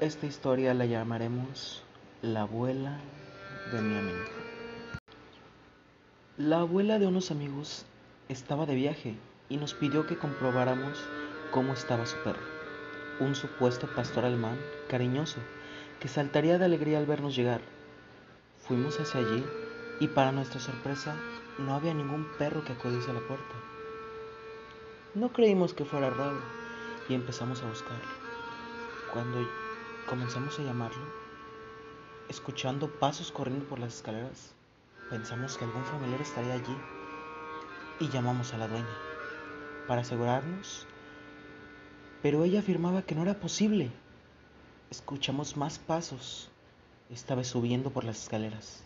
Esta historia la llamaremos La abuela de mi amigo. La abuela de unos amigos estaba de viaje y nos pidió que comprobáramos cómo estaba su perro, un supuesto pastor alemán cariñoso que saltaría de alegría al vernos llegar. Fuimos hacia allí y para nuestra sorpresa no había ningún perro que acudiese a la puerta. No creímos que fuera raro y empezamos a buscarlo. Cuando comenzamos a llamarlo, escuchando pasos corriendo por las escaleras, pensamos que algún familiar estaría allí y llamamos a la dueña para asegurarnos, pero ella afirmaba que no era posible. Escuchamos más pasos, esta vez subiendo por las escaleras,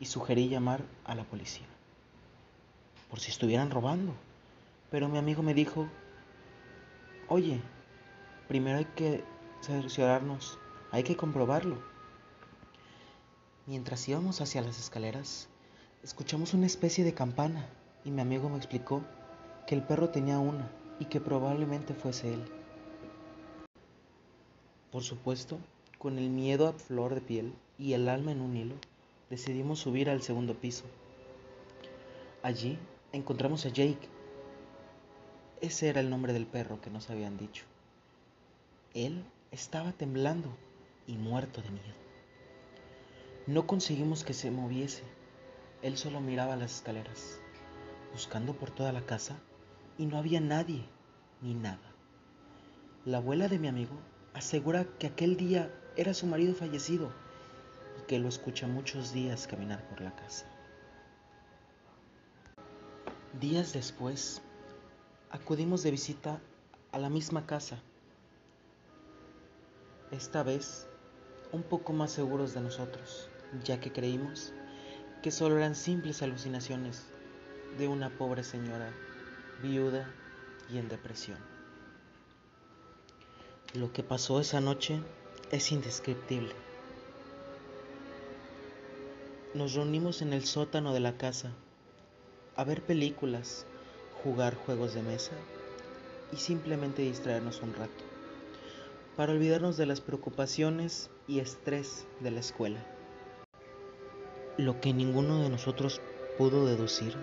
y sugerí llamar a la policía, por si estuvieran robando. Pero mi amigo me dijo, oye, primero hay que cerciorarnos, hay que comprobarlo. Mientras íbamos hacia las escaleras, escuchamos una especie de campana y mi amigo me explicó que el perro tenía una y que probablemente fuese él. Por supuesto, con el miedo a flor de piel y el alma en un hilo, decidimos subir al segundo piso. Allí encontramos a Jake. Ese era el nombre del perro que nos habían dicho. Él estaba temblando y muerto de miedo. No conseguimos que se moviese. Él solo miraba las escaleras, buscando por toda la casa, y no había nadie ni nada. La abuela de mi amigo asegura que aquel día era su marido fallecido y que lo escucha muchos días caminar por la casa. Días después, acudimos de visita a la misma casa esta vez un poco más seguros de nosotros, ya que creímos que solo eran simples alucinaciones de una pobre señora viuda y en depresión. Lo que pasó esa noche es indescriptible. Nos reunimos en el sótano de la casa a ver películas, jugar juegos de mesa y simplemente distraernos un rato para olvidarnos de las preocupaciones y estrés de la escuela. Lo que ninguno de nosotros pudo deducir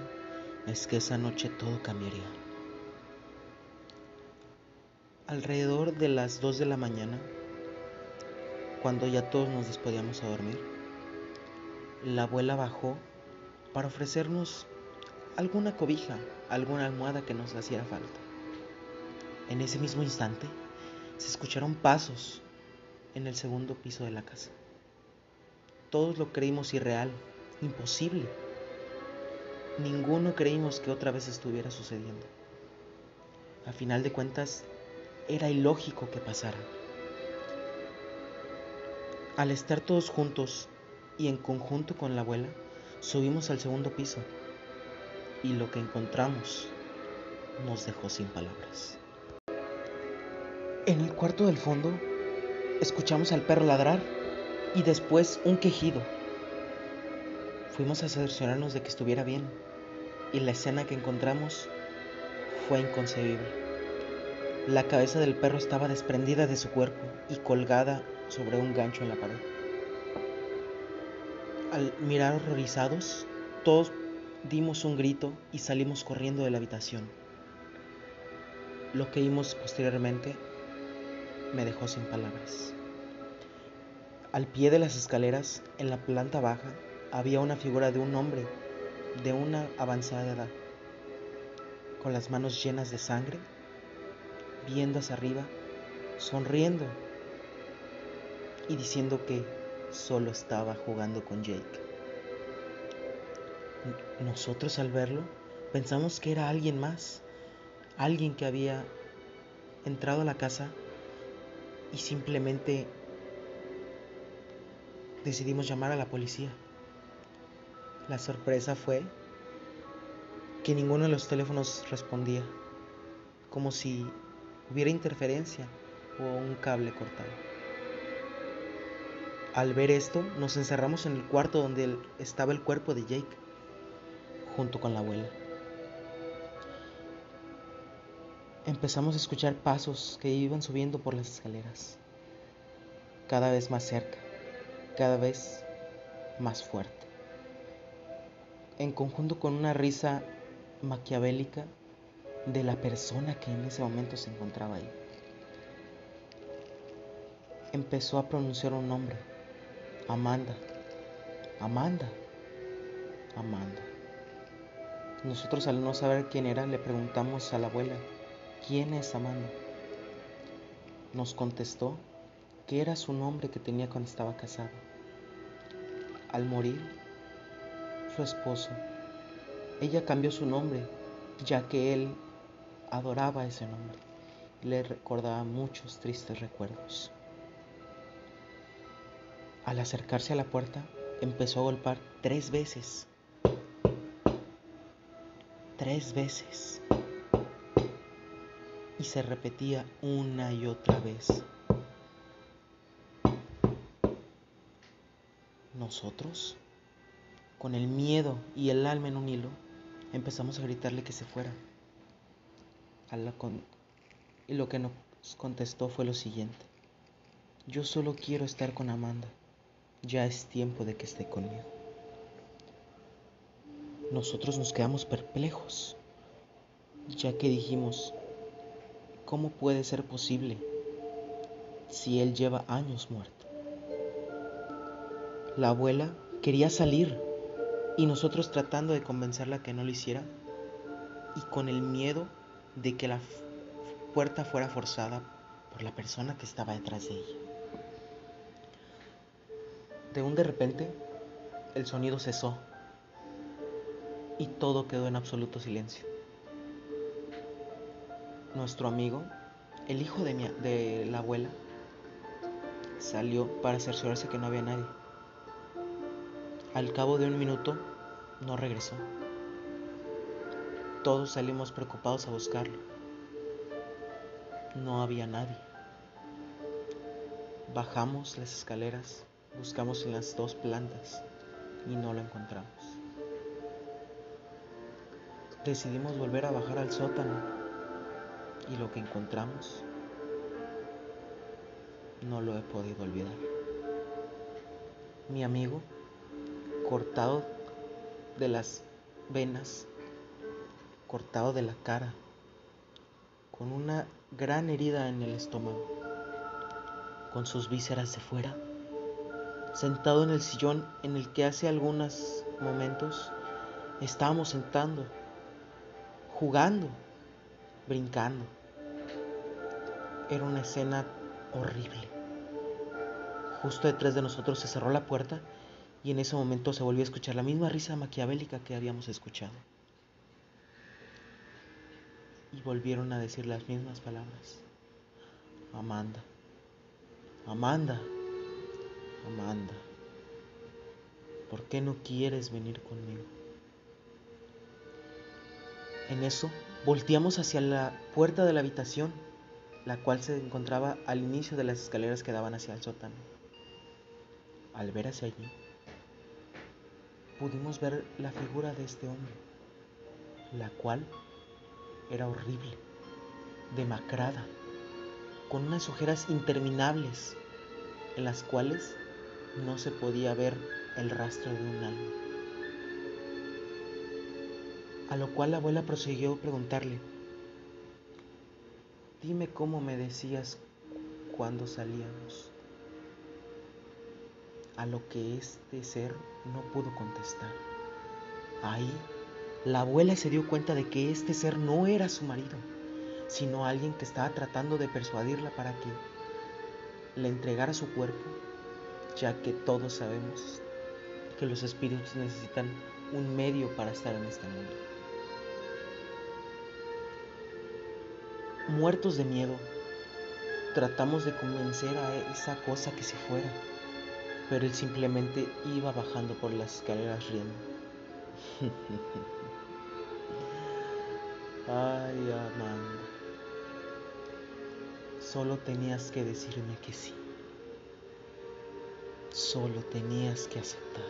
es que esa noche todo cambiaría. Alrededor de las 2 de la mañana, cuando ya todos nos despedíamos a dormir, la abuela bajó para ofrecernos alguna cobija, alguna almohada que nos hiciera falta. En ese mismo instante, se escucharon pasos en el segundo piso de la casa. Todos lo creímos irreal, imposible. Ninguno creímos que otra vez estuviera sucediendo. A final de cuentas, era ilógico que pasara. Al estar todos juntos y en conjunto con la abuela, subimos al segundo piso y lo que encontramos nos dejó sin palabras. En el cuarto del fondo escuchamos al perro ladrar y después un quejido. Fuimos a cerciorarnos de que estuviera bien y la escena que encontramos fue inconcebible. La cabeza del perro estaba desprendida de su cuerpo y colgada sobre un gancho en la pared. Al mirar horrorizados, todos dimos un grito y salimos corriendo de la habitación. Lo que vimos posteriormente me dejó sin palabras. Al pie de las escaleras, en la planta baja, había una figura de un hombre de una avanzada edad, con las manos llenas de sangre, viendo hacia arriba, sonriendo y diciendo que solo estaba jugando con Jake. Nosotros al verlo pensamos que era alguien más, alguien que había entrado a la casa y simplemente decidimos llamar a la policía. La sorpresa fue que ninguno de los teléfonos respondía, como si hubiera interferencia o un cable cortado. Al ver esto, nos encerramos en el cuarto donde estaba el cuerpo de Jake, junto con la abuela. Empezamos a escuchar pasos que iban subiendo por las escaleras. cada vez más cerca, cada vez más fuerte. En conjunto con una risa maquiavélica de la persona que en ese momento se encontraba ahí. Empezó a pronunciar un nombre, Amanda, Amanda, Amanda. Nosotros al no saber quién era le preguntamos a la abuela, ¿quién es Amanda? Nos contestó que era su nombre que tenía cuando estaba casada. Al morir, su esposo, ella cambió su nombre, ya que él adoraba ese nombre y le recordaba muchos tristes recuerdos. Al acercarse a la puerta, empezó a golpear tres veces. Tres veces. Y se repetía una y otra vez. Nosotros, con el miedo y el alma en un hilo, empezamos a gritarle que se fuera. y lo que nos contestó fue lo siguiente. Yo solo quiero estar con Amanda. Ya es tiempo de que esté conmigo. Nosotros nos quedamos perplejos, ya que dijimos, ¿cómo puede ser posible si él lleva años muerto? La abuela quería salir y nosotros tratando de convencerla que no lo hiciera y con el miedo de que la puerta fuera forzada por la persona que estaba detrás de ella. De un de repente, el sonido cesó y todo quedó en absoluto silencio. Nuestro amigo, el hijo de, mi, de la abuela, salió para cerciorarse que no había nadie. Al cabo de un minuto no regresó. Todos salimos preocupados a buscarlo. No había nadie. Bajamos las escaleras, buscamos en las dos plantas y no lo encontramos. Decidimos volver a bajar al sótano y lo que encontramos no lo he podido olvidar. Mi amigo cortado de las venas, cortado de la cara, con una gran herida en el estómago, con sus vísceras de fuera, sentado en el sillón en el que hace algunos momentos estábamos sentando, jugando, brincando. Era una escena horrible. Justo detrás de nosotros se cerró la puerta y en ese momento se volvió a escuchar la misma risa maquiavélica que habíamos escuchado. Y volvieron a decir las mismas palabras. Amanda, Amanda, Amanda, ¿por qué no quieres venir conmigo? En eso volteamos hacia la puerta de la habitación, la cual se encontraba al inicio de las escaleras que daban hacia el sótano. Al ver hacia allí, pudimos ver la figura de este hombre, la cual era horrible, demacrada, con unas ojeras interminables en las cuales no se podía ver el rastro de un alma. A lo cual la abuela prosiguió preguntarle, dime cómo me decías cuando salíamos a lo que este ser no pudo contestar. Ahí, la abuela se dio cuenta de que este ser no era su marido, sino alguien que estaba tratando de persuadirla para que le entregara su cuerpo, ya que todos sabemos que los espíritus necesitan un medio para estar en este mundo. Muertos de miedo, tratamos de convencer a esa cosa que se fuera pero él simplemente iba bajando por las escaleras riendo. Ay, Amanda, solo tenías que decirme que sí. Solo tenías que aceptar.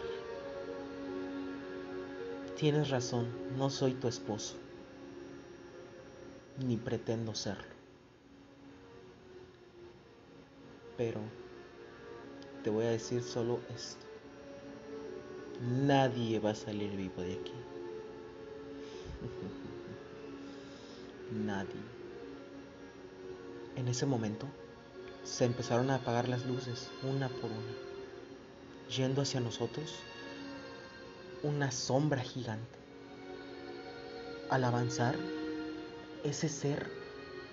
Tienes razón, no soy tu esposo, ni pretendo serlo. Pero te voy a decir solo esto. Nadie va a salir vivo de aquí. Nadie. En ese momento se empezaron a apagar las luces una por una, yendo hacia nosotros una sombra gigante. Al avanzar, ese ser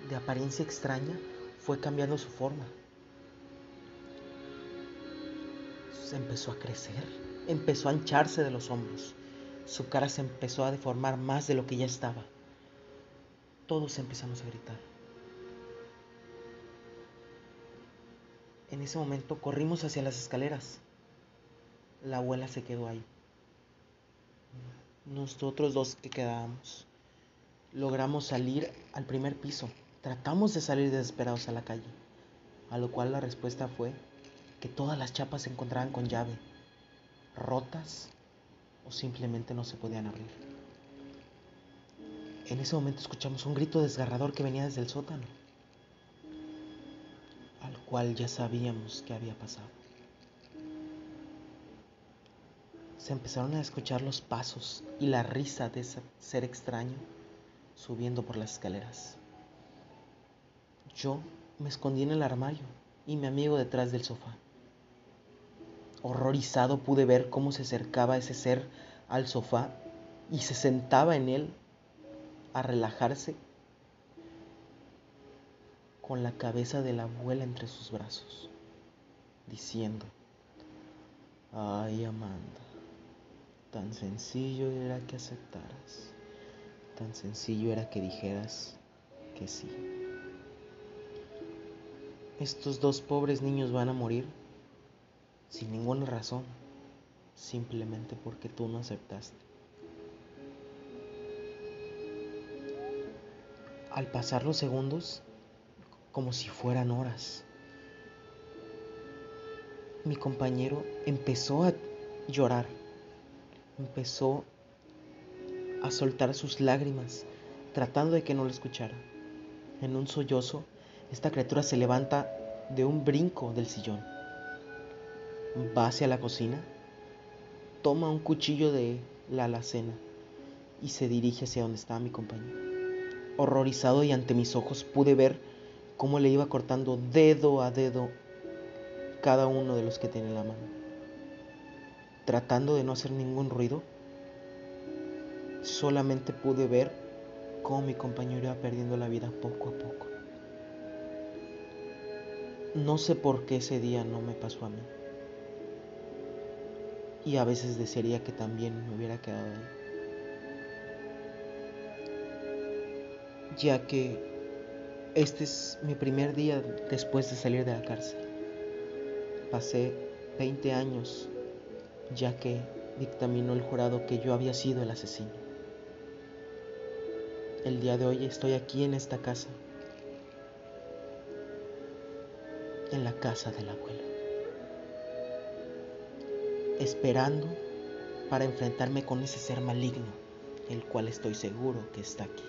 de apariencia extraña fue cambiando su forma. Se empezó a crecer, empezó a hincharse de los hombros. Su cara se empezó a deformar más de lo que ya estaba. Todos empezamos a gritar. En ese momento corrimos hacia las escaleras. La abuela se quedó ahí. Nosotros dos que quedábamos. Logramos salir al primer piso. Tratamos de salir desesperados a la calle. A lo cual la respuesta fue que todas las chapas se encontraban con llave, rotas o simplemente no se podían abrir. En ese momento escuchamos un grito desgarrador que venía desde el sótano, al cual ya sabíamos que había pasado. Se empezaron a escuchar los pasos y la risa de ese ser extraño subiendo por las escaleras. Yo me escondí en el armario y mi amigo detrás del sofá. Horrorizado pude ver cómo se acercaba ese ser al sofá y se sentaba en él a relajarse con la cabeza de la abuela entre sus brazos, diciendo, ay Amanda, tan sencillo era que aceptaras, tan sencillo era que dijeras que sí. Estos dos pobres niños van a morir sin ninguna razón, simplemente porque tú no aceptaste. Al pasar los segundos, como si fueran horas, mi compañero empezó a llorar, empezó a soltar sus lágrimas, tratando de que no lo escuchara. En un sollozo, esta criatura se levanta de un brinco del sillón va hacia la cocina, toma un cuchillo de la alacena y se dirige hacia donde estaba mi compañero. Horrorizado y ante mis ojos pude ver cómo le iba cortando dedo a dedo cada uno de los que tenía en la mano. Tratando de no hacer ningún ruido, solamente pude ver cómo mi compañero iba perdiendo la vida poco a poco. No sé por qué ese día no me pasó a mí y a veces desearía que también me hubiera quedado ahí. Ya que este es mi primer día después de salir de la cárcel. Pasé 20 años ya que dictaminó el jurado que yo había sido el asesino. El día de hoy estoy aquí en esta casa, en la casa del abuelo esperando para enfrentarme con ese ser maligno, el cual estoy seguro que está aquí.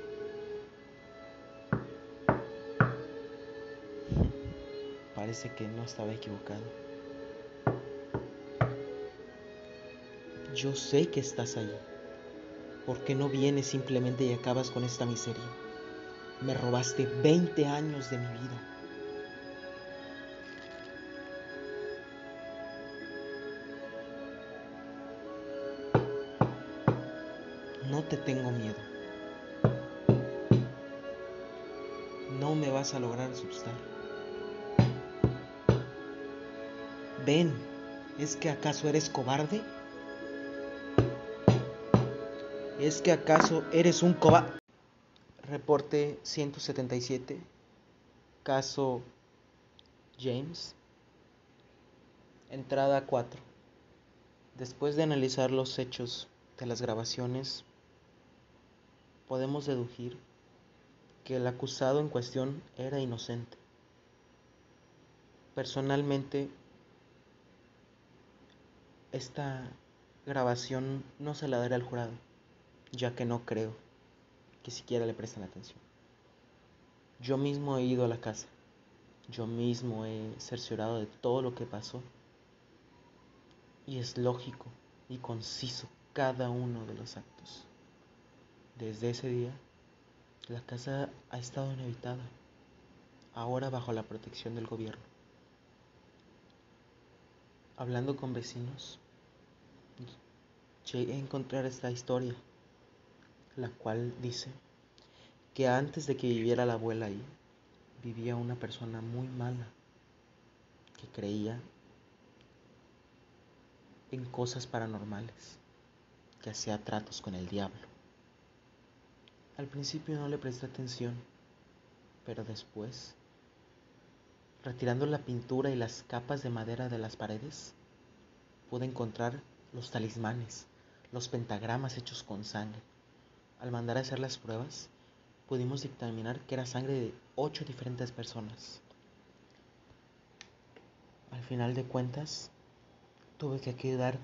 Parece que no estaba equivocado. Yo sé que estás ahí. ¿Por qué no vienes simplemente y acabas con esta miseria? Me robaste 20 años de mi vida. No te tengo miedo. No me vas a lograr asustar. Ven, ¿es que acaso eres cobarde? ¿Es que acaso eres un cobarde? Reporte 177, caso James. Entrada 4. Después de analizar los hechos de las grabaciones, podemos deducir que el acusado en cuestión era inocente. Personalmente, esta grabación no se la daré al jurado, ya que no creo que siquiera le presten atención. Yo mismo he ido a la casa, yo mismo he cerciorado de todo lo que pasó y es lógico y conciso cada uno de los actos. Desde ese día, la casa ha estado inhabitada, ahora bajo la protección del gobierno. Hablando con vecinos, llegué a encontrar esta historia, la cual dice que antes de que viviera la abuela ahí, vivía una persona muy mala que creía en cosas paranormales, que hacía tratos con el diablo. Al principio no le presté atención, pero después, retirando la pintura y las capas de madera de las paredes, pude encontrar los talismanes, los pentagramas hechos con sangre. Al mandar a hacer las pruebas, pudimos dictaminar que era sangre de ocho diferentes personas. Al final de cuentas, tuve que quedar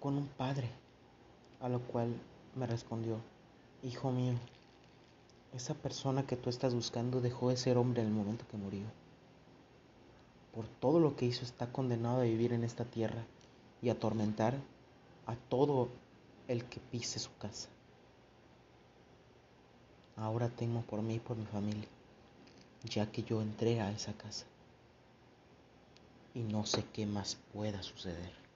con un padre, a lo cual me respondió, Hijo mío, esa persona que tú estás buscando dejó de ser hombre en el momento que murió. Por todo lo que hizo está condenado a vivir en esta tierra y atormentar a todo el que pise su casa. Ahora temo por mí y por mi familia, ya que yo entré a esa casa y no sé qué más pueda suceder.